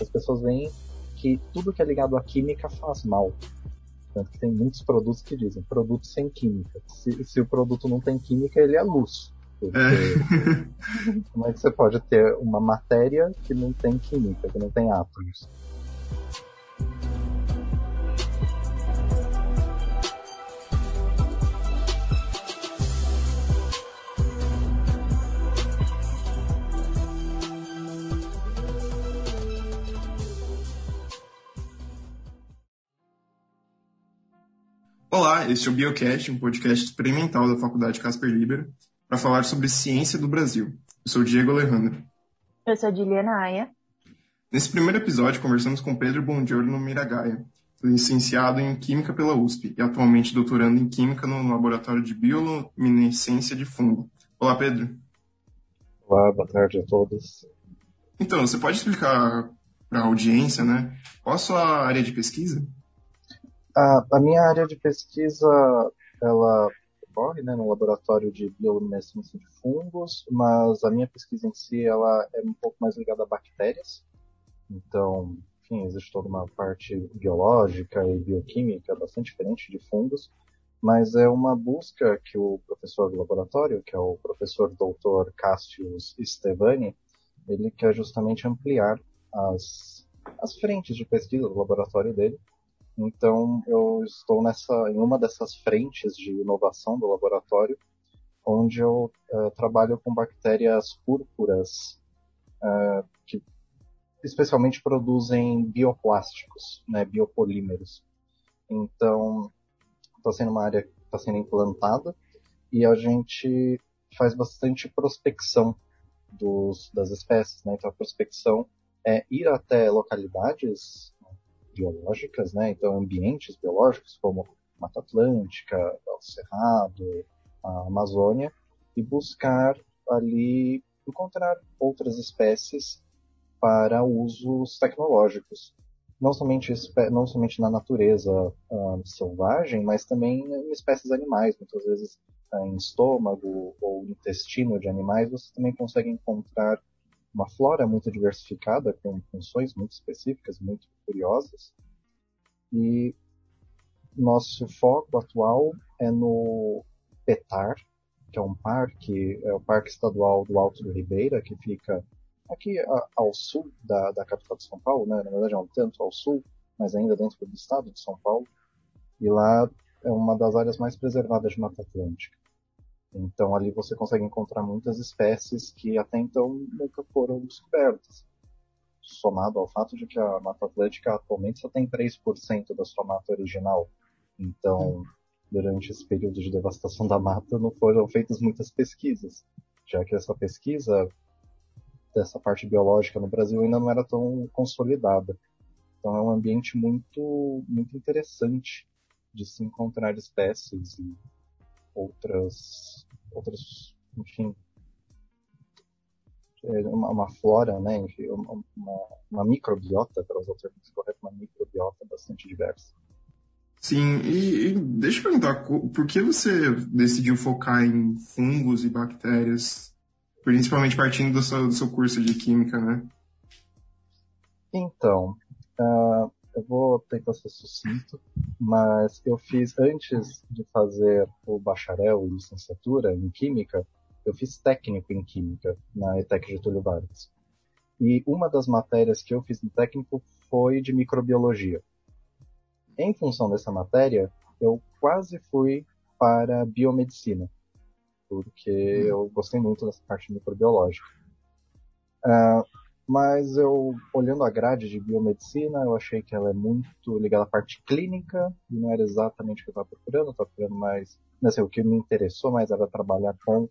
As pessoas veem que tudo que é ligado à química faz mal. Tanto que tem muitos produtos que dizem produto sem química. Se, se o produto não tem química, ele é luz. Porque é. como é que você pode ter uma matéria que não tem química, que não tem átomos? Olá, este é o Biocast, um podcast experimental da Faculdade Casper Libero, para falar sobre ciência do Brasil. Eu sou o Diego Alejandro. Eu sou a Juliana Aya. Nesse primeiro episódio, conversamos com Pedro Bongiorno Miragaia, licenciado em Química pela USP e atualmente doutorando em Química no Laboratório de Bioluminescência de Fungo. Olá, Pedro. Olá, boa tarde a todos. Então, você pode explicar para a audiência, né, qual a sua área de pesquisa? A, a minha área de pesquisa, ela ocorre né, no laboratório de bioluminescência de fungos, mas a minha pesquisa em si, ela é um pouco mais ligada a bactérias. Então, enfim, existe toda uma parte biológica e bioquímica bastante diferente de fungos, mas é uma busca que o professor do laboratório, que é o professor doutor Cassius Stevani, ele quer justamente ampliar as, as frentes de pesquisa do laboratório dele então, eu estou nessa, em uma dessas frentes de inovação do laboratório, onde eu uh, trabalho com bactérias púrpuras, uh, que especialmente produzem bioplásticos, né, biopolímeros. Então, está sendo uma área que está sendo implantada e a gente faz bastante prospecção dos, das espécies. Né? Então, a prospecção é ir até localidades biológicas, né? Então, ambientes biológicos como Mata Atlântica, o Cerrado, a Amazônia, e buscar ali encontrar outras espécies para usos tecnológicos. Não somente, não somente na natureza uh, selvagem, mas também em espécies animais. Muitas vezes uh, em estômago ou intestino de animais você também consegue encontrar uma flora muito diversificada, com funções muito específicas, muito curiosas. E nosso foco atual é no PETAR, que é um parque, é o Parque Estadual do Alto do Ribeira, que fica aqui ao sul da, da capital de São Paulo, né? na verdade é um tanto ao sul, mas ainda dentro do estado de São Paulo. E lá é uma das áreas mais preservadas de Mata Atlântica. Então ali você consegue encontrar muitas espécies que até então nunca foram descobertas. Somado ao fato de que a Mata Atlântica atualmente só tem 3% da sua mata original. Então, durante esse período de devastação da mata, não foram feitas muitas pesquisas, já que essa pesquisa dessa parte biológica no Brasil ainda não era tão consolidada. Então é um ambiente muito, muito interessante de se encontrar espécies e outras, outras, enfim, é, uma, uma flora, né, enfim, uma, uma microbiota, o termo correto, uma microbiota bastante diversa. Sim, e, e, deixa eu perguntar, por que você decidiu focar em fungos e bactérias, principalmente partindo do seu, do seu curso de química, né? Então, uh, eu vou tentar ser sucinto, mas eu fiz, antes de fazer o bacharel e licenciatura em Química, eu fiz técnico em Química na ETEC Getúlio Vargas. E uma das matérias que eu fiz no técnico foi de microbiologia. Em função dessa matéria, eu quase fui para biomedicina, porque eu gostei muito dessa parte microbiológica. Uh, mas eu, olhando a grade de biomedicina, eu achei que ela é muito ligada à parte clínica, e não era exatamente o que eu estava procurando, eu estava procurando mais, assim, o que me interessou mais era trabalhar com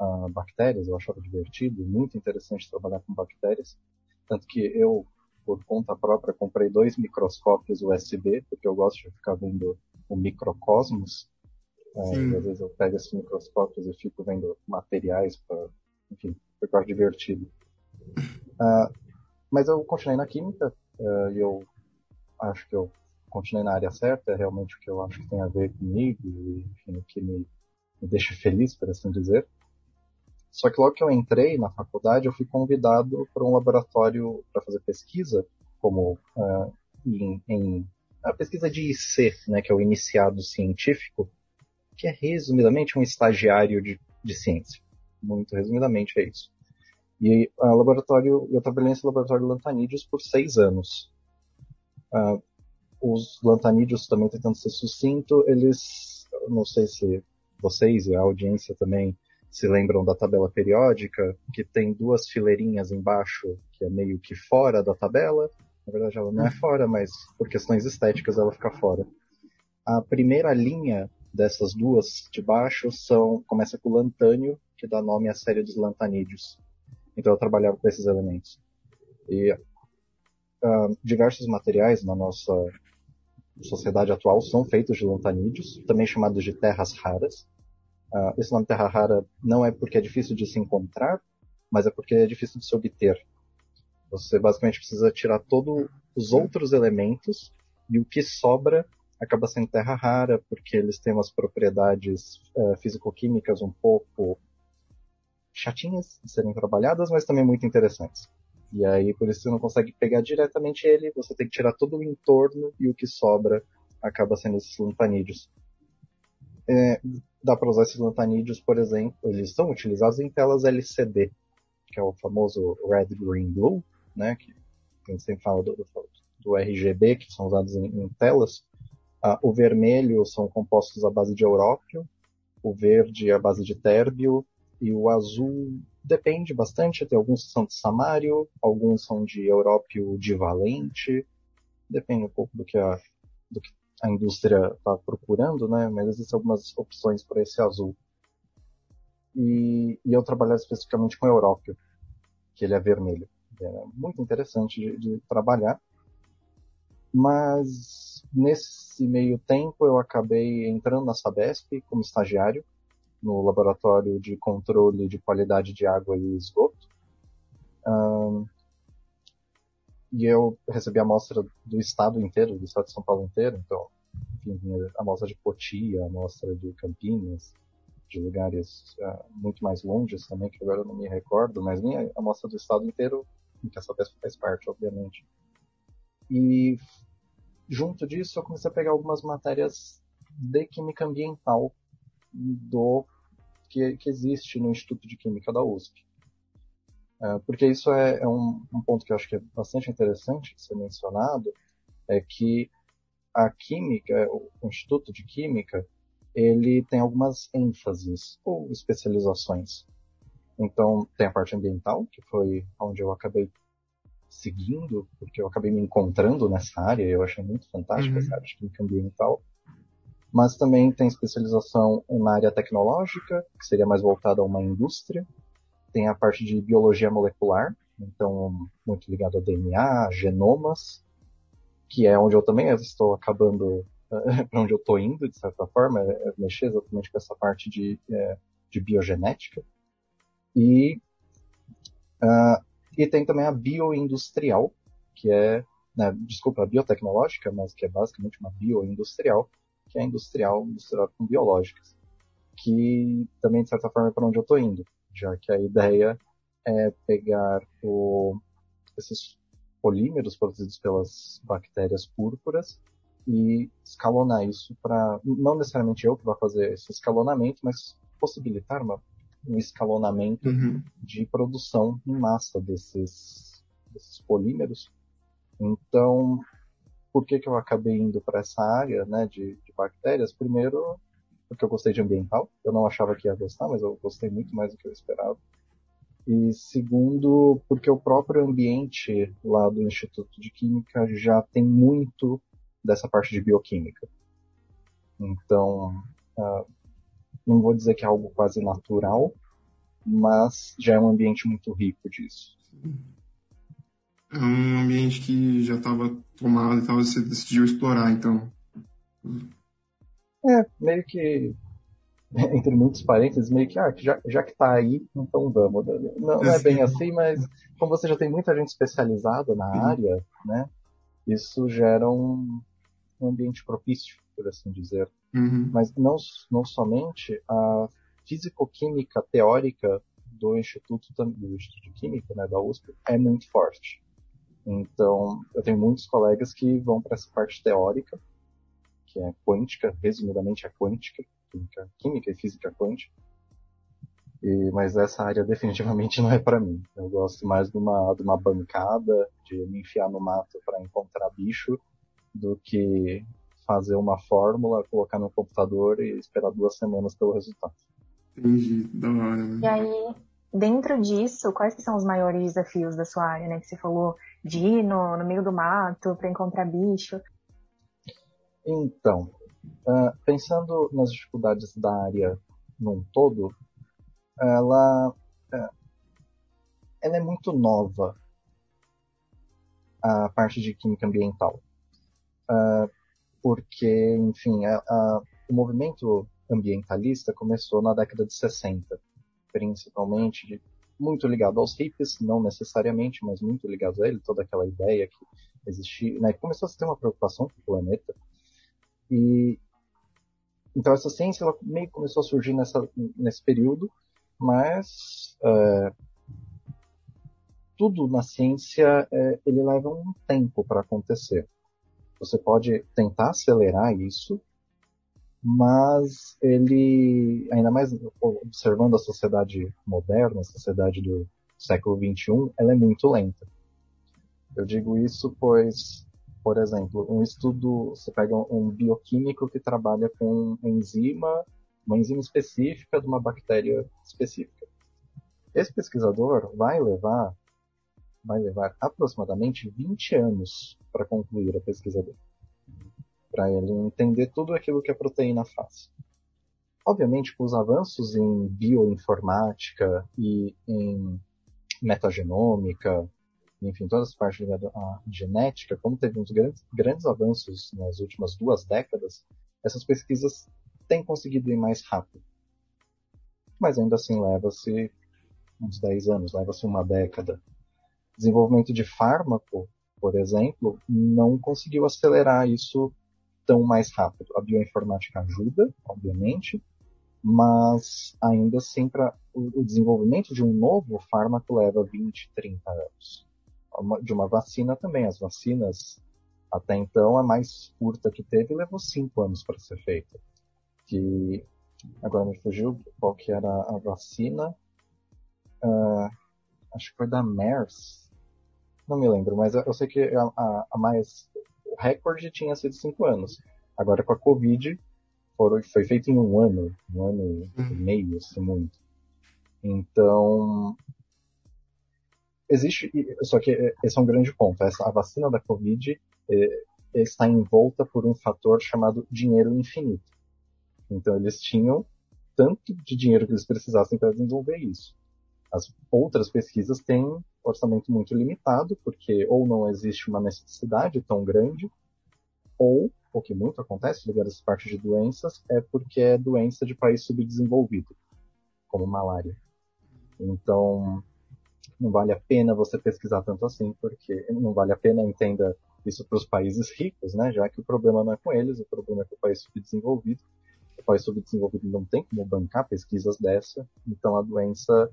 uh, bactérias, eu achava divertido, muito interessante trabalhar com bactérias, tanto que eu, por conta própria, comprei dois microscópios USB, porque eu gosto de ficar vendo o microcosmos, uh, às vezes eu pego esses microscópios e fico vendo materiais para, enfim, porque eu acho divertido. Uh, mas eu continuei na química uh, e eu acho que eu continuei na área certa, é realmente o que eu acho que tem a ver comigo e enfim, o que me, me deixa feliz, por assim dizer. Só que logo que eu entrei na faculdade, eu fui convidado para um laboratório para fazer pesquisa como uh, em, em, a pesquisa de IC, né, que é o iniciado científico, que é resumidamente um estagiário de, de ciência. Muito resumidamente é isso. E a laboratório, eu trabalhei nesse laboratório de lantanídeos por seis anos. Uh, os lantanídeos, também tentando ser sucinto, eles, não sei se vocês e a audiência também se lembram da tabela periódica, que tem duas fileirinhas embaixo, que é meio que fora da tabela. Na verdade, ela não é fora, mas por questões estéticas ela fica fora. A primeira linha dessas duas de baixo são começa com lantânio, que dá nome à série dos lantanídeos. Então eu trabalhava com esses elementos. E uh, diversos materiais na nossa sociedade atual são feitos de lantanídeos, também chamados de terras raras. Uh, esse nome terra rara não é porque é difícil de se encontrar, mas é porque é difícil de se obter. Você basicamente precisa tirar todos os outros elementos e o que sobra acaba sendo terra rara, porque eles têm umas propriedades uh, físico-químicas um pouco chatinhas de serem trabalhadas, mas também muito interessantes. E aí, por isso você não consegue pegar diretamente ele, você tem que tirar todo o entorno e o que sobra acaba sendo esses lantanídeos. É, dá para usar esses lantanídeos, por exemplo, eles são utilizados em telas LCD, que é o famoso Red, Green, Blue, né, que a gente sempre fala do, do RGB, que são usados em, em telas. Ah, o vermelho são compostos à base de európio, o verde à base de térbio, e o azul depende bastante, tem alguns que são de samário, alguns são de európio divalente, depende um pouco do que a, do que a indústria está procurando, né? Mas existem algumas opções para esse azul. E, e eu trabalhar especificamente com Európio, que ele é vermelho. É muito interessante de, de trabalhar. Mas nesse meio tempo eu acabei entrando na Sabesp como estagiário no laboratório de controle de qualidade de água e esgoto. Um, e eu recebi a amostra do estado inteiro, do estado de São Paulo inteiro, então, enfim, a amostra de Poti, a amostra de Campinas, de lugares uh, muito mais longes também, que agora eu não me recordo, mas nem a amostra do estado inteiro, em que essa pesca faz parte, obviamente. E junto disso eu comecei a pegar algumas matérias de química ambiental do que, que existe no Instituto de Química da USP. É, porque isso é, é um, um, ponto que eu acho que é bastante interessante de ser mencionado, é que a química, o Instituto de Química, ele tem algumas ênfases ou especializações. Então, tem a parte ambiental, que foi onde eu acabei seguindo, porque eu acabei me encontrando nessa área, eu achei muito fantástica uhum. essa área de química ambiental. Mas também tem especialização na área tecnológica, que seria mais voltada a uma indústria, tem a parte de biologia molecular, então muito ligado a DNA, genomas, que é onde eu também estou acabando, para onde eu estou indo, de certa forma, é, é mexer exatamente com essa parte de, é, de biogenética. E, uh, e tem também a bioindustrial, que é, né, desculpa, a biotecnológica, mas que é basicamente uma bioindustrial, que é industrial, industrial com biológicas, que também, de certa forma, é para onde eu estou indo já que a ideia é pegar o, esses polímeros produzidos pelas bactérias púrpuras e escalonar isso para, não necessariamente eu que vou fazer esse escalonamento, mas possibilitar uma, um escalonamento uhum. de produção em massa desses, desses polímeros. Então, por que, que eu acabei indo para essa área né, de, de bactérias? Primeiro, porque eu gostei de ambiental. Eu não achava que ia gostar, mas eu gostei muito mais do que eu esperava. E segundo, porque o próprio ambiente lá do Instituto de Química já tem muito dessa parte de bioquímica. Então, uh, não vou dizer que é algo quase natural, mas já é um ambiente muito rico disso. É um ambiente que já estava tomado e tal, você decidiu explorar, então. É, meio que, entre muitos parênteses, meio que, ah, já, já que tá aí, então vamos. Não, não é bem assim, mas como você já tem muita gente especializada na área, né, isso gera um, um ambiente propício, por assim dizer. Uhum. Mas não, não somente a físico-química teórica do Instituto, do Instituto de Química, né, da USP, é muito forte. Então, eu tenho muitos colegas que vão para essa parte teórica, que é quântica, resumidamente a quântica, química, química e física quântica. E, mas essa área definitivamente não é para mim. Eu gosto mais de uma, de uma bancada, de me enfiar no mato para encontrar bicho, do que fazer uma fórmula, colocar no computador e esperar duas semanas pelo resultado. Entendi, da hora. Né? E aí, dentro disso, quais são os maiores desafios da sua área, né? Que você falou de ir no, no meio do mato para encontrar bicho. Então, uh, pensando nas dificuldades da área num todo, ela, uh, ela é muito nova, a parte de química ambiental. Uh, porque, enfim, a, a, o movimento ambientalista começou na década de 60, principalmente muito ligado aos hippies, não necessariamente, mas muito ligado a ele, toda aquela ideia que existia, né, começou a ter uma preocupação com o planeta. E então essa ciência ela meio começou a surgir nessa, nesse período, mas é, tudo na ciência é, ele leva um tempo para acontecer. Você pode tentar acelerar isso, mas ele, ainda mais observando a sociedade moderna, a sociedade do século XXI, ela é muito lenta. Eu digo isso pois, por exemplo, um estudo, você pega um bioquímico que trabalha com enzima, uma enzima específica de uma bactéria específica. Esse pesquisador vai levar vai levar aproximadamente 20 anos para concluir a pesquisa dele. Para ele entender tudo aquilo que a proteína faz. Obviamente, com os avanços em bioinformática e em metagenômica, enfim, todas as partes ligadas à genética, como teve uns grandes, grandes avanços nas últimas duas décadas, essas pesquisas têm conseguido ir mais rápido. Mas ainda assim leva-se uns 10 anos, leva-se uma década desenvolvimento de fármaco, por exemplo, não conseguiu acelerar isso tão mais rápido. A bioinformática ajuda, obviamente, mas ainda assim para o desenvolvimento de um novo fármaco leva 20, 30 anos. De uma vacina também, as vacinas até então a mais curta que teve levou 5 anos para ser feita. Que agora me fugiu qual que era a vacina. Uh, acho que foi da MERS, não me lembro, mas eu sei que a, a, a mais. O recorde tinha sido cinco anos. Agora com a Covid foram, foi feito em um ano, um ano e uhum. meio, se muito. Então. Existe. Só que esse é um grande ponto. Essa, a vacina da Covid é, está envolta por um fator chamado dinheiro infinito. Então eles tinham tanto de dinheiro que eles precisassem para desenvolver isso. As outras pesquisas têm orçamento muito limitado, porque ou não existe uma necessidade tão grande, ou, o que muito acontece ligado a essa parte de doenças, é porque é doença de país subdesenvolvido, como malária. Então, não vale a pena você pesquisar tanto assim, porque não vale a pena, entenda isso para os países ricos, né? Já que o problema não é com eles, o problema é com o país subdesenvolvido. O país subdesenvolvido não tem como bancar pesquisas dessa, então a doença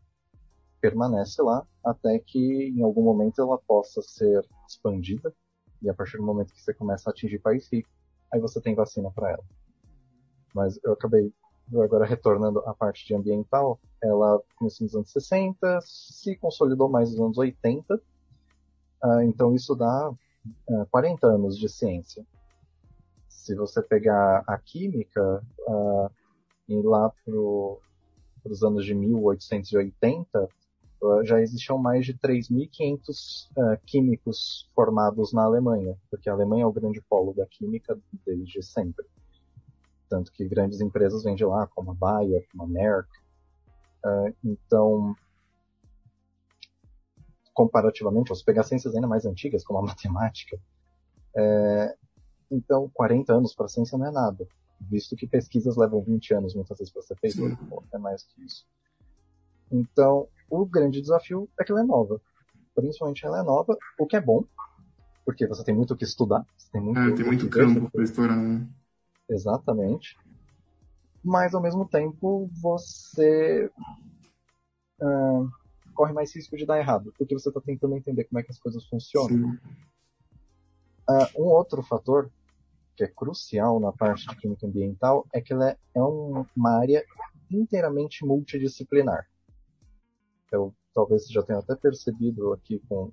permanece lá até que em algum momento ela possa ser expandida e a partir do momento que você começa a atingir país rico, aí você tem vacina para ela. Mas eu acabei agora retornando à parte de ambiental, ela começou nos anos 60, se consolidou mais nos anos 80, uh, ah, então isso dá uh, ah, 40 anos de ciência. Se você pegar a química uh, e lá para os anos de 1880, eh, já existiam mais de 3.500 uh, eh, químicos formados na Alemanha, porque a Alemanha é o grande polo da química desde sempre. Tanto que grandes empresas vêm de lá, como a Bayer, como a Merck. Uh, então, comparativamente, se pegar ciências ainda mais antigas, como a matemática, é, então 40 anos para a ciência não é nada, visto que pesquisas levam 20 anos muitas vezes para ser feito, é mais que isso. Então, o grande desafio é que ela é nova. Principalmente ela é nova, o que é bom, porque você tem muito o que estudar. tem muito, é, tem muito campo para explorar. Né? Exatamente. Mas ao mesmo tempo você uh, corre mais risco de dar errado, porque você está tentando entender como é que as coisas funcionam. Uh, um outro fator que é crucial na parte de química ambiental é que ela é, é um, uma área inteiramente multidisciplinar. Eu talvez já tenha até percebido aqui com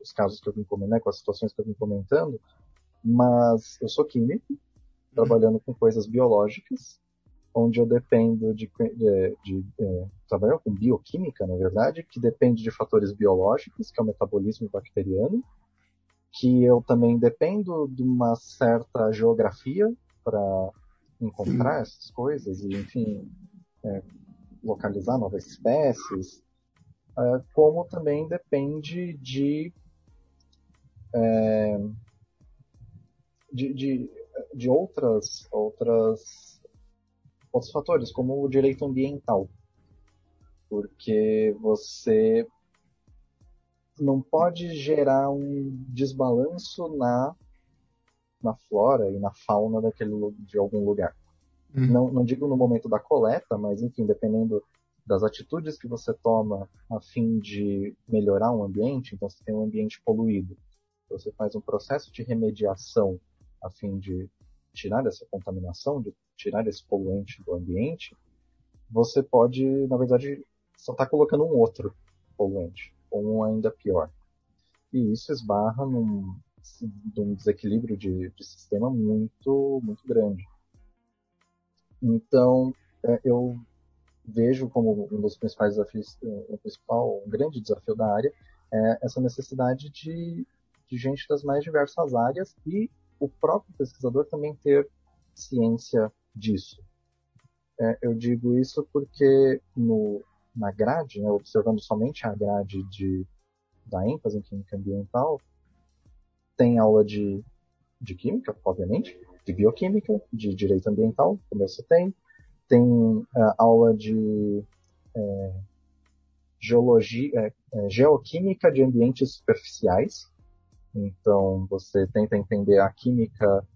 os casos que eu vim comentando, né, com as situações que eu vim comentando, mas eu sou químico, trabalhando com coisas biológicas, onde eu dependo de, de, de, de é, trabalhar com bioquímica, na verdade, que depende de fatores biológicos, que é o metabolismo bacteriano, que eu também dependo de uma certa geografia para encontrar Sim. essas coisas e, enfim, é, localizar novas espécies, é, como também depende de, é, de, de, de, outras, outras, outros fatores, como o direito ambiental. Porque você não pode gerar um desbalanço na, na flora e na fauna daquele, de algum lugar. Uhum. Não, não digo no momento da coleta, mas enfim, dependendo das atitudes que você toma a fim de melhorar um ambiente, então você tem um ambiente poluído, você faz um processo de remediação a fim de tirar essa contaminação, de tirar esse poluente do ambiente, você pode, na verdade, só estar tá colocando um outro poluente, ou um ainda pior. E isso esbarra num, num desequilíbrio de, de sistema muito, muito grande. Então, é, eu vejo como um dos principais desafios, o principal, um grande desafio da área, é essa necessidade de, de gente das mais diversas áreas e o próprio pesquisador também ter ciência disso. É, eu digo isso porque no, na grade, né, observando somente a grade de, da ênfase em química ambiental, tem aula de, de química, obviamente, de bioquímica, de direito ambiental, como você tem. Tem uh, aula de é, geologia, é, geoquímica de ambientes superficiais. Então, você tenta entender a química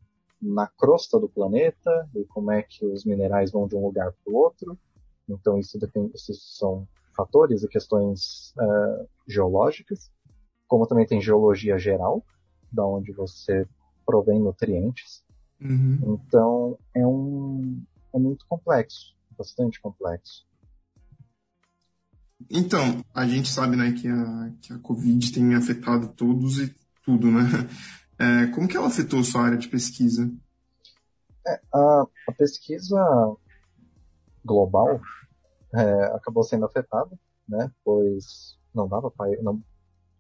na crosta do planeta e como é que os minerais vão de um lugar para o outro. Então, isso, depende, isso são fatores e questões uh, geológicas. Como também tem geologia geral, da onde você provém nutrientes. Uhum. Então, é, um, é muito complexo, bastante complexo. Então, a gente sabe né, que, a, que a Covid tem afetado todos e tudo, né? É, como que ela afetou sua área de pesquisa? É, a, a, pesquisa global é, acabou sendo afetada, né? Pois não dava para não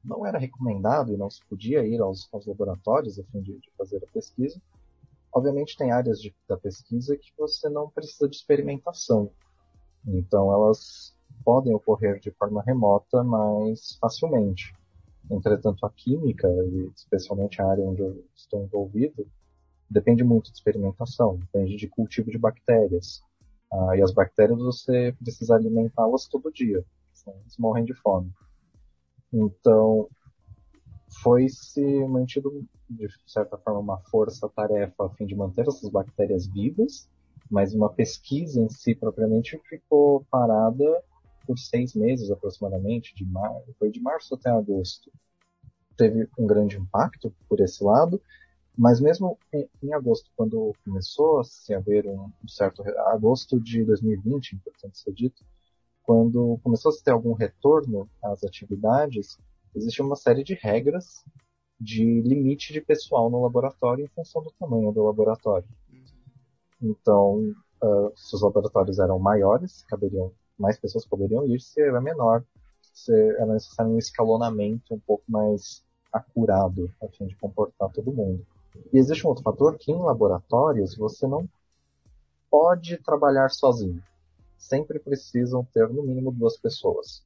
não era recomendado e não se podia ir aos, aos laboratórios a fim de, de fazer a pesquisa. Obviamente tem áreas de, da pesquisa que você não precisa de experimentação. Então elas podem ocorrer de forma remota mais facilmente. Entretanto, a química, e especialmente a área onde eu estou envolvido, depende muito de experimentação, depende de cultivo de bactérias. Ah, e as bactérias você precisa alimentá-las todo dia, senão elas morrem de fome. Então, foi se mantido de certa forma uma força-tarefa a fim de manter essas bactérias vivas, mas uma pesquisa em si propriamente ficou parada por seis meses aproximadamente, de mar... foi de março até agosto. Teve um grande impacto por esse lado, mas mesmo em, em agosto, quando começou a se haver um, certo agosto de 2020, importante ser dito, quando começou a se ter algum retorno às atividades, existia uma série de regras de limite de pessoal no laboratório em função do tamanho do laboratório. Então, uh, se os laboratórios eram maiores, caberiam mais pessoas poderiam ir, se era menor, se era necessário um escalonamento um pouco mais acurado a fim de comportar todo mundo. E existe um outro fator que em laboratórios você não pode trabalhar sozinho. Sempre precisam ter no mínimo duas pessoas.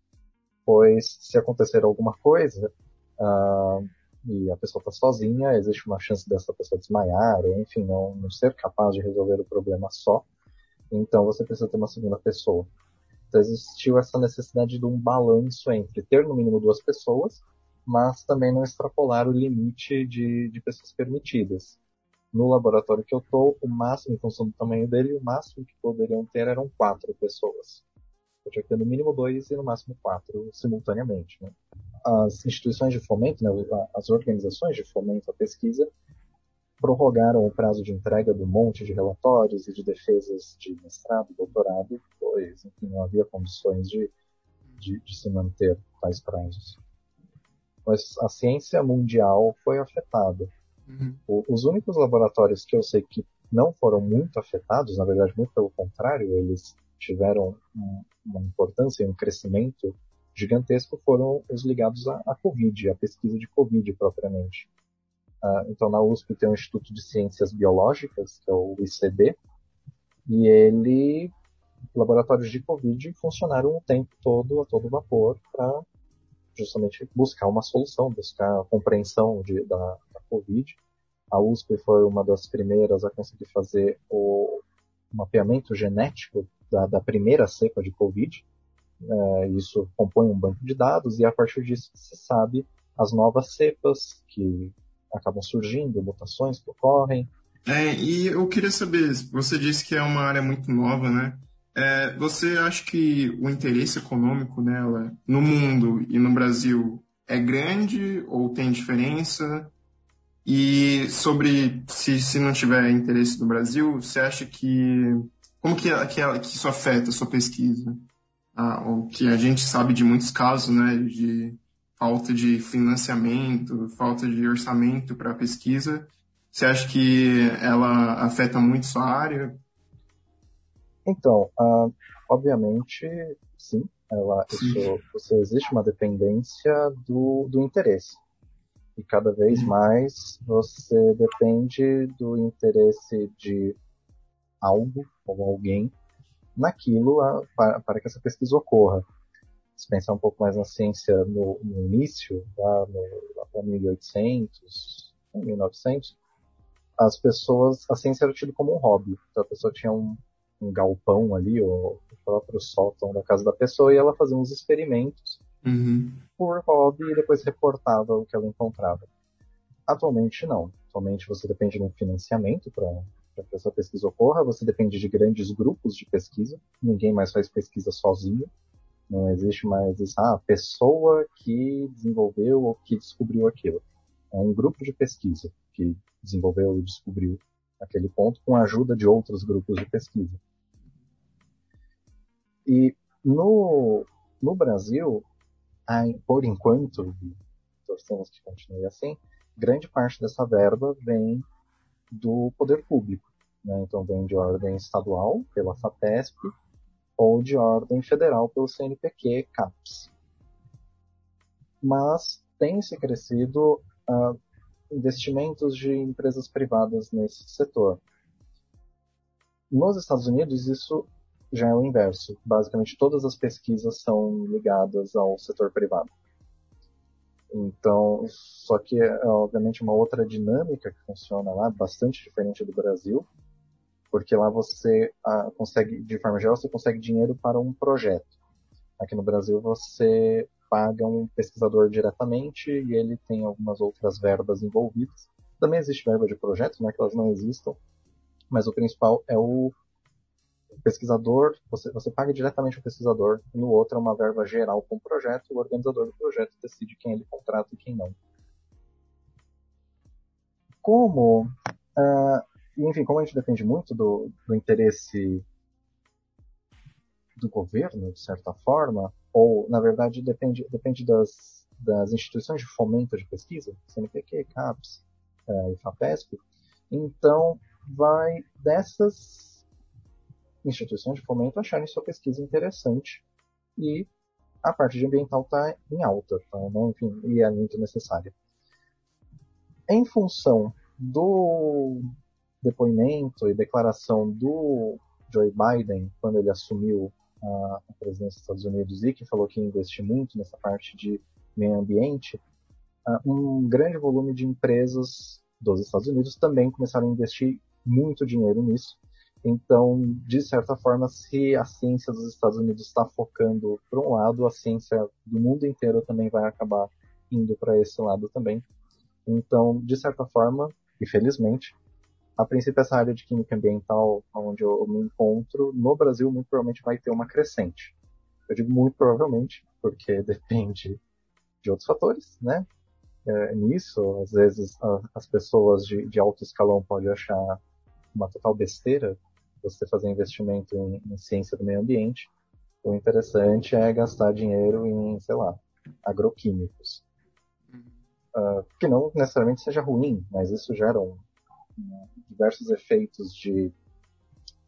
Pois se acontecer alguma coisa, uh, e a pessoa está sozinha, existe uma chance dessa pessoa desmaiar, ou enfim, não, não ser capaz de resolver o problema só. Então você precisa ter uma segunda pessoa. Então existiu essa necessidade de um balanço entre ter no mínimo duas pessoas, mas também não extrapolar o limite de, de pessoas permitidas. No laboratório que eu estou, o máximo, em função do tamanho dele, o máximo que poderiam ter eram quatro pessoas. Eu tinha que ter no mínimo dois e no máximo quatro simultaneamente. Né? As instituições de fomento, né, as organizações de fomento à pesquisa, prorrogaram o prazo de entrega do monte de relatórios e de defesas de mestrado, doutorado, pois enfim, não havia condições de, de, de se manter tais prazos. Mas a ciência mundial foi afetada. Uhum. O, os únicos laboratórios que eu sei que não foram muito afetados, na verdade, muito pelo contrário, eles tiveram um, uma importância e um crescimento gigantesco, foram os ligados à, à Covid, à pesquisa de Covid propriamente. Uh, então, na USP tem o Instituto de Ciências Biológicas, que é o ICB, e ele, laboratórios de Covid funcionaram o tempo todo, a todo vapor, para justamente buscar uma solução, buscar a compreensão de, da, da Covid. A USP foi uma das primeiras a conseguir fazer o mapeamento genético da, da primeira cepa de Covid. É, isso compõe um banco de dados e a partir disso se sabe as novas cepas que acabam surgindo, mutações que ocorrem. É, e eu queria saber, você disse que é uma área muito nova, né? É, você acha que o interesse econômico nela, no mundo e no Brasil, é grande ou tem diferença? E sobre se, se não tiver interesse no Brasil, você acha que. Como que, que, que isso afeta a sua pesquisa? Ah, o que a gente sabe de muitos casos, né? De falta de financiamento, falta de orçamento para a pesquisa. Você acha que ela afeta muito sua área? Então, uh, obviamente, sim. Ela, isso, isso, existe uma dependência do, do interesse. E cada vez mais você depende do interesse de algo ou alguém naquilo a, para, para que essa pesquisa ocorra se pensar um pouco mais na ciência no, no início, lá, no, lá para 1800, 1900, as pessoas, a ciência era tida como um hobby. Então a pessoa tinha um, um galpão ali, ou o próprio sótão da casa da pessoa, e ela fazia uns experimentos uhum. por hobby e depois reportava o que ela encontrava. Atualmente não. Atualmente você depende de um financiamento para que essa pesquisa ocorra, você depende de grandes grupos de pesquisa, ninguém mais faz pesquisa sozinho. Não existe mais isso, ah, a pessoa que desenvolveu ou que descobriu aquilo. É um grupo de pesquisa que desenvolveu e descobriu aquele ponto com a ajuda de outros grupos de pesquisa. E no, no Brasil, por enquanto, torcemos que continue assim, grande parte dessa verba vem do poder público. Né? Então vem de ordem estadual, pela FAPESP, ou de ordem federal pelo CNPq CAPES. Mas tem se crescido uh, investimentos de empresas privadas nesse setor. Nos Estados Unidos, isso já é o inverso. Basicamente, todas as pesquisas são ligadas ao setor privado. Então, só que é obviamente uma outra dinâmica que funciona lá, bastante diferente do Brasil, porque lá você ah, consegue, de forma geral, você consegue dinheiro para um projeto. Aqui no Brasil você paga um pesquisador diretamente e ele tem algumas outras verbas envolvidas. Também existe verba de projetos, não é que elas não existam, mas o principal é o pesquisador, você, você paga diretamente o pesquisador, no outro é uma verba geral com o projeto, e o organizador do projeto decide quem ele contrata e quem não. Como uh, enfim, como a gente depende muito do, do interesse do governo, de certa forma, ou, na verdade, depende, depende das, das instituições de fomento de pesquisa, CNPq, CAPES é, e FAPESP, então vai dessas instituições de fomento acharem sua pesquisa interessante e a parte de ambiental está em alta, tá? Enfim, e é muito necessária. Em função do, depoimento e declaração do Joe Biden, quando ele assumiu a, presidência dos Estados Unidos e que falou que ia investir muito nessa parte de meio ambiente, um grande volume de empresas dos Estados Unidos também começaram a investir muito dinheiro nisso. Então, de certa forma, se a ciência dos Estados Unidos está focando para um lado, a ciência do mundo inteiro também vai acabar indo para esse lado também. Então, de certa forma, e felizmente, a princípio, essa área de química ambiental, onde eu me encontro, no Brasil, muito provavelmente vai ter uma crescente. Eu digo muito provavelmente, porque depende de outros fatores, né? É, nisso, às vezes, a, as pessoas de, de, alto escalão podem achar uma total besteira você fazer investimento em, em ciência do meio ambiente. O interessante é gastar dinheiro em, sei lá, agroquímicos. Uh, que não necessariamente seja ruim, mas isso gera um, um, diversos efeitos de,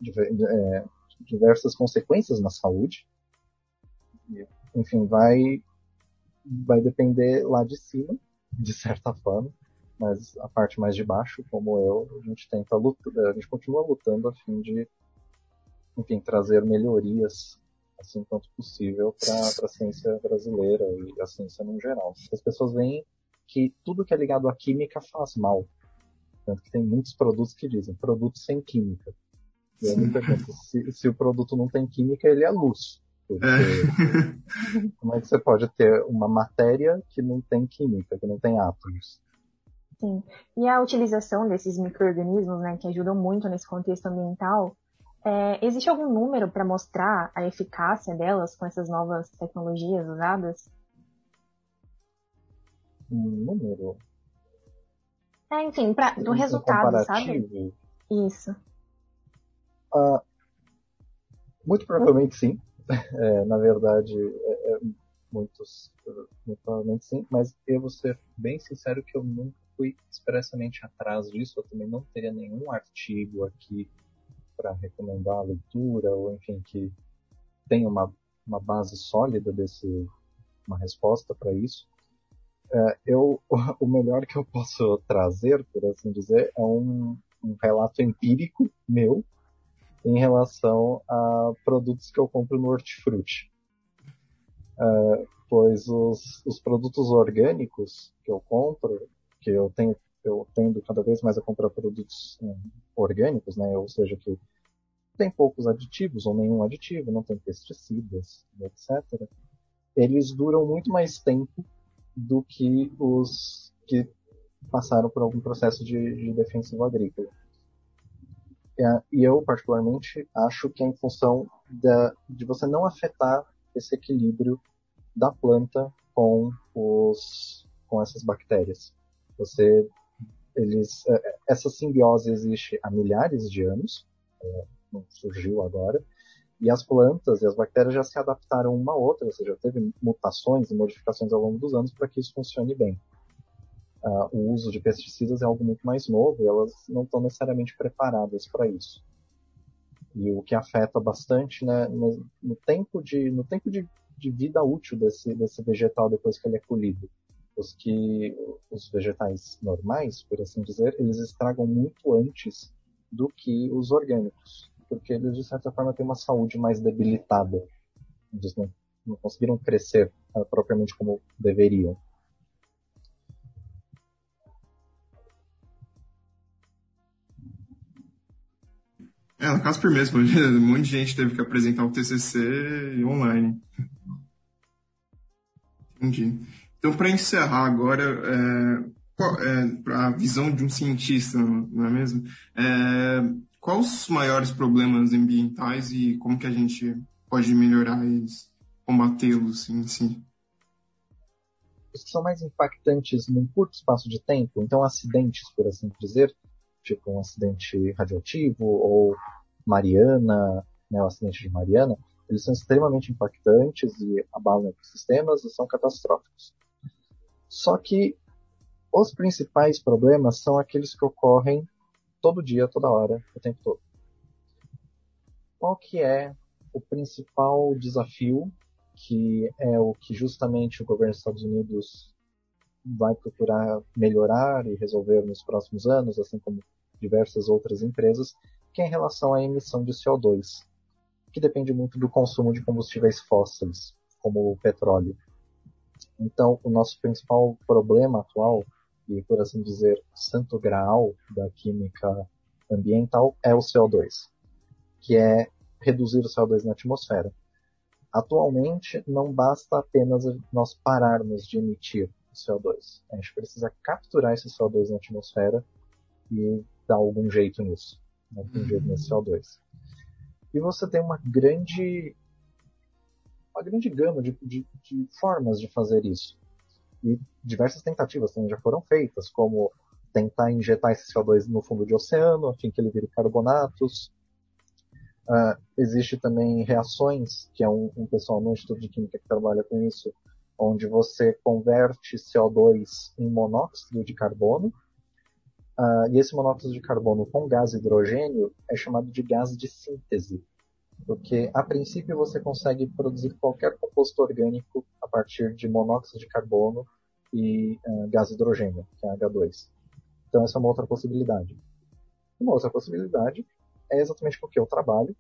de, de é, diversas consequências na saúde. Enfim, vai vai depender lá de cima, de certa forma, mas a parte mais de baixo, como eu, a gente tenta lutar, a gente continua lutando a fim de, enfim, trazer melhorias assim quanto possível para a ciência brasileira e a ciência no geral. As pessoas veem que tudo que é ligado à química faz mal. Tanto que tem muitos produtos que dizem produto sem química. E eu me pergunto, se, se o produto não tem química, ele é luz. Porque é. como é que você pode ter uma matéria que não tem química, que não tem átomos? Sim. E a utilização desses micro-organismos, né, que ajudam muito nesse contexto ambiental, é, existe algum número para mostrar a eficácia delas com essas novas tecnologias usadas? Um número? É, enfim, pra, do resultado, sabe? Isso. Uh, muito provavelmente sim. É, na verdade, é, é, muitos, muito provavelmente sim, mas eu vou ser bem sincero que eu nunca fui expressamente atrás disso, eu também não teria nenhum artigo aqui para recomendar a leitura, ou enfim, que tenha uma, uma base sólida desse, uma resposta para isso. É, eu, o melhor que eu posso trazer, por assim dizer, é um, um relato empírico meu, em relação a produtos que eu compro no Hortifruti. Uh, pois os, os produtos orgânicos que eu compro, que eu tenho eu tendo cada vez mais a comprar produtos um, orgânicos, né? Ou seja, que tem poucos aditivos ou nenhum aditivo, não tem pesticidas, etc. Eles duram muito mais tempo do que os que passaram por algum processo de, de defensivo agrícola. É, e eu, particularmente, acho que é em função da, de você não afetar esse equilíbrio da planta com, os, com essas bactérias. Você, eles, é, essa simbiose existe há milhares de anos, é, não surgiu agora, e as plantas e as bactérias já se adaptaram uma a outra, ou seja, teve mutações e modificações ao longo dos anos para que isso funcione bem uh, o uso de pesticidas é algo muito mais novo e elas não estão necessariamente preparadas para isso. E o que afeta bastante né, no, no tempo, de, no tempo de, de vida útil desse, desse vegetal depois que ele é colhido. Os que os vegetais normais, por assim dizer, eles estragam muito antes do que os orgânicos, porque eles de certa forma têm uma saúde mais debilitada. Eles não, não conseguiram crescer uh, propriamente como deveriam. É, na Casper mesmo, um monte de gente teve que apresentar o TCC online. Entendi. Então, para encerrar agora, é, é, a visão de um cientista, não é mesmo? É, quais os maiores problemas ambientais e como que a gente pode melhorar eles, combatê-los em si? Os que são mais impactantes num curto espaço de tempo, então acidentes, por assim dizer, tipo um acidente radioativo ou Mariana, né, o acidente de Mariana, eles são extremamente impactantes e abalam ecossistemas e são catastróficos. Só que os principais problemas são aqueles que ocorrem todo dia, toda hora, o tempo todo. Qual que é o principal desafio que é o que justamente o governo dos Estados Unidos vai procurar melhorar e resolver nos próximos anos, assim como diversas outras empresas, que é em relação à emissão de CO2, que depende muito do consumo de combustíveis fósseis, como o petróleo. Então, o nosso principal problema atual, e por assim dizer, santo graal da química ambiental, é o CO2, que é reduzir o CO2 na atmosfera. Atualmente, não basta apenas nós pararmos de emitir o CO2. A gente precisa capturar esse CO2 na atmosfera e dar algum jeito nisso, né, algum jeito nesse CO2. E você tem uma grande, uma grande gama de, de, de formas de fazer isso. E diversas tentativas também já foram feitas, como tentar injetar esse CO2 no fundo de oceano, a fim que ele vire carbonatos. Uh, existe também reações, que é um, um, pessoal no Instituto de Química que trabalha com isso, onde você converte CO2 em monóxido de carbono. Uh, e esse monóxido de carbono com gás hidrogênio é chamado de gás de síntese, porque a princípio você consegue produzir qualquer composto orgânico a partir de monóxido de carbono e uh, gás hidrogênio, que é H2. Então essa é uma outra possibilidade. Uma outra possibilidade é exatamente porque eu trabalho,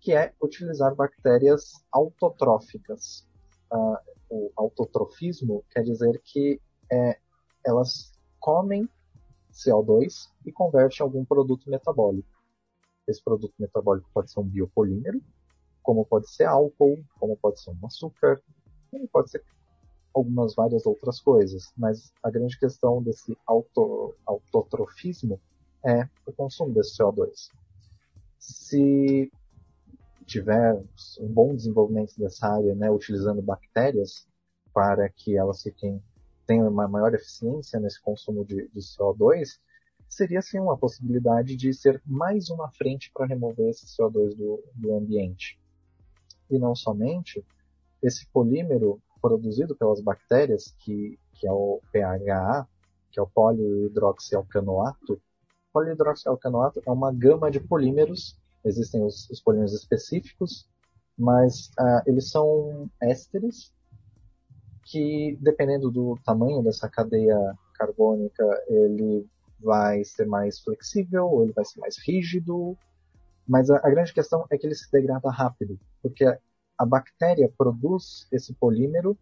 que é utilizar bactérias autotróficas. Uh, o autotrofismo quer dizer que é, elas comem CO2 e convertem em algum produto metabólico. Esse produto metabólico pode ser um biopolímero, como pode ser álcool, como pode ser um açúcar, como pode ser algumas várias outras coisas. Mas a grande questão desse auto, autotrofismo é o consumo desse CO2. Se tiver um bom desenvolvimento dessa área, né, utilizando bactérias para que elas fiquem tenham uma maior eficiência nesse consumo de, de CO2, seria sim uma possibilidade de ser mais uma frente para remover esse CO2 do, do ambiente. E não somente, esse polímero produzido pelas bactérias, que, que é o PHA, que é o polihidroxialcanoato. Polihidroxialcanoato é uma gama de polímeros, existem os, os polímeros específicos, mas uh, eles são ésteres que, dependendo do tamanho dessa cadeia carbônica, ele vai ser mais flexível, ou ele vai ser mais rígido, mas a, a grande questão é que ele se degrada rápido, porque a bactéria produz esse polímero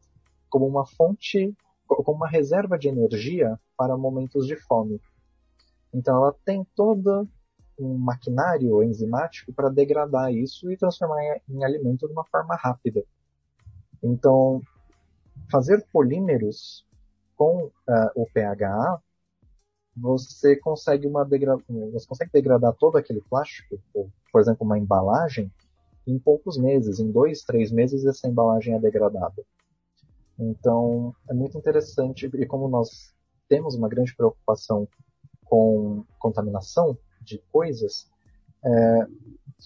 como uma fonte, como uma reserva de energia para momentos de fome. Então ela tem todo um maquinário enzimático para degradar isso e transformar em alimento de uma forma rápida. Então, fazer polímeros com uh, o pHA, você consegue, uma degra... você consegue degradar todo aquele plástico, por exemplo, uma embalagem, em poucos meses, em dois, três meses, essa embalagem é degradada. Então, é muito interessante, e como nós temos uma grande preocupação com contaminação de coisas, é,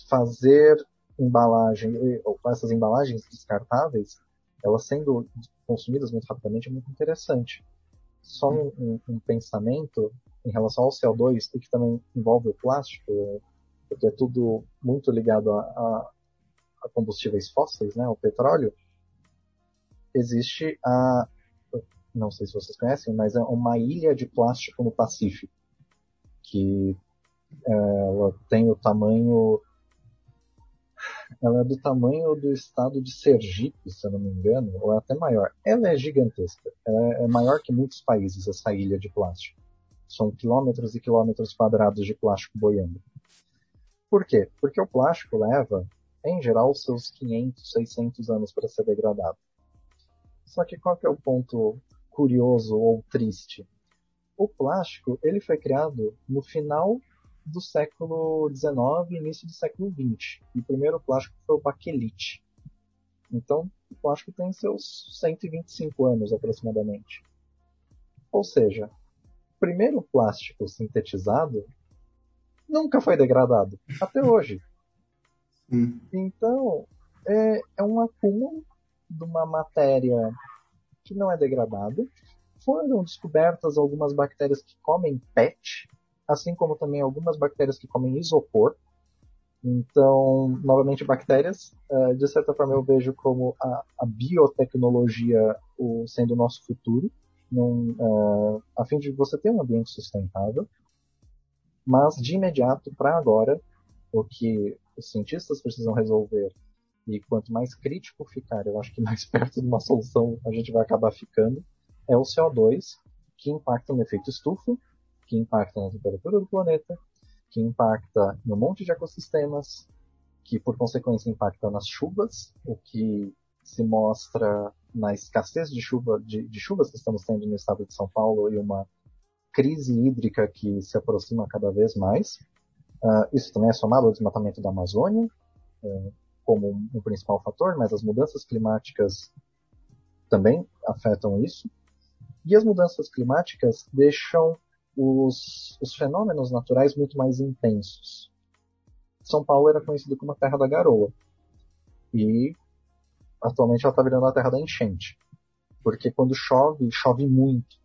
fazer embalagem, ou essas embalagens descartáveis, elas sendo consumidas muito rapidamente é muito interessante. Só um, um, um pensamento em relação ao CO2 e que também envolve o plástico, porque é tudo muito ligado a, a, a combustíveis fósseis, né, o petróleo, existe a, não sei se vocês conhecem, mas é uma ilha de plástico no Pacífico, que é, ela tem o tamanho, ela é do tamanho do estado de Sergipe, se eu não me engano, ou é até maior. Ela é gigantesca, é, é maior que muitos países essa ilha de plástico. São quilômetros e quilômetros quadrados de plástico boiando. Por quê? Porque o plástico leva em geral, seus 500, 600 anos para ser degradado. Só que qual que é o ponto curioso ou triste? O plástico ele foi criado no final do século XIX e início do século XX. E o primeiro plástico foi o baquelite. Então, o plástico tem seus 125 anos aproximadamente. Ou seja, o primeiro plástico sintetizado nunca foi degradado, até hoje. Hum. Então, é, é um acúmulo de uma matéria que não é degradada. Foram descobertas algumas bactérias que comem PET, assim como também algumas bactérias que comem isopor. Então, novamente, bactérias, uh, de certa forma eu vejo como a, a biotecnologia o, sendo o nosso futuro, num, uh, a fim de você ter um ambiente sustentável. Mas, de imediato, para agora, o que os cientistas precisam resolver. E quanto mais crítico ficar, eu acho que mais perto de uma solução a gente vai acabar ficando, é o CO2, que impacta no efeito estufa, que impacta na temperatura do planeta, que impacta no monte de ecossistemas, que por consequência impacta nas chuvas, o que se mostra na escassez de, chuva, de, de chuvas que estamos tendo no estado de São Paulo e uma crise hídrica que se aproxima cada vez mais. Uh, isso também é somado ao desmatamento da Amazônia, uh, como um principal fator, mas as mudanças climáticas também afetam isso. E as mudanças climáticas deixam os, os fenômenos naturais muito mais intensos. São Paulo era conhecido como a terra da garoa. E atualmente ela está virando a terra da enchente. Porque quando chove, chove muito.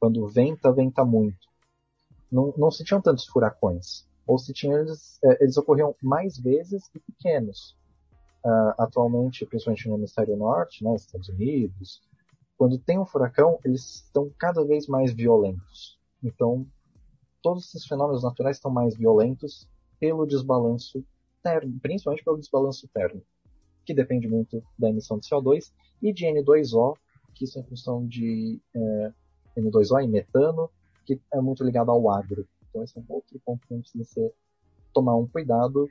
Quando venta, venta muito. Não, não se tinham tantos furacões. Ou se tinham, eles, é, eles ocorriam mais vezes e pequenos. Uh, atualmente, principalmente no hemisfério norte, né, Estados Unidos, quando tem um furacão, eles estão cada vez mais violentos. Então, todos esses fenômenos naturais estão mais violentos pelo desbalanço térmico, principalmente pelo desbalanço térmico, que depende muito da emissão de CO2 e de N2O, que isso é função de é, N2O e metano, que é muito ligado ao agro. Então esse é um outro ponto que a gente precisa tomar um cuidado,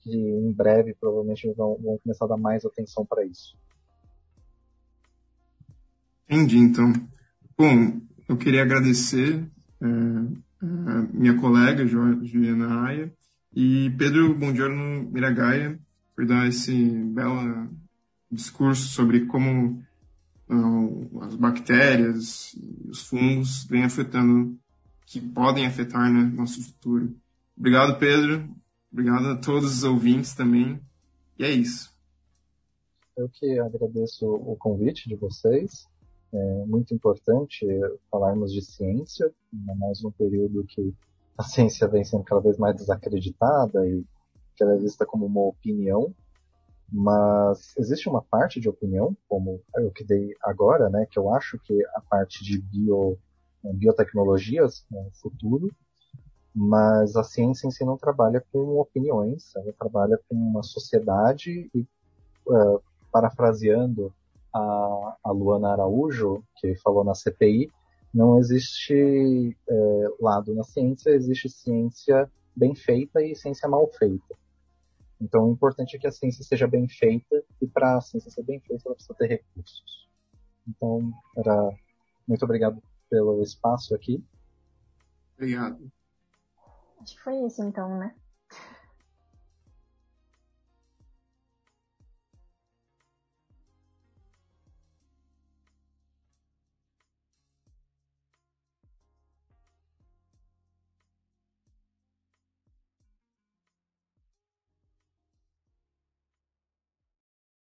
que em breve provavelmente vão, vão começar a dar mais atenção para isso. Entendi, então. Bom, eu queria agradecer é, minha colega Juliana Aia e Pedro Bongiorno Miragaia por dar esse belo discurso sobre como uh, as bactérias os fungos vêm afetando, que podem afetar né, nosso futuro. Obrigado, Pedro. Obrigado a todos os ouvintes também. E é isso. Eu que agradeço o convite de vocês. É muito importante falarmos de ciência, ainda mais num período que a ciência vem sendo cada vez mais desacreditada e que ela é vista como uma opinião, mas existe uma parte de opinião, como eu que dei agora, né, que eu acho que a parte de bio, biotecnologias no né, futuro, mas a ciência em si não trabalha com opiniões, ela trabalha com uma sociedade e, uh, parafraseando a, a Luana Araújo, que falou na CPI, não existe é, lado na ciência, existe ciência bem feita e ciência mal feita. Então, o importante é que a ciência seja bem feita e para a ciência ser bem feita, ela precisa ter recursos. Então, era muito obrigado pelo espaço aqui. Obrigado. Acho que foi isso então, né?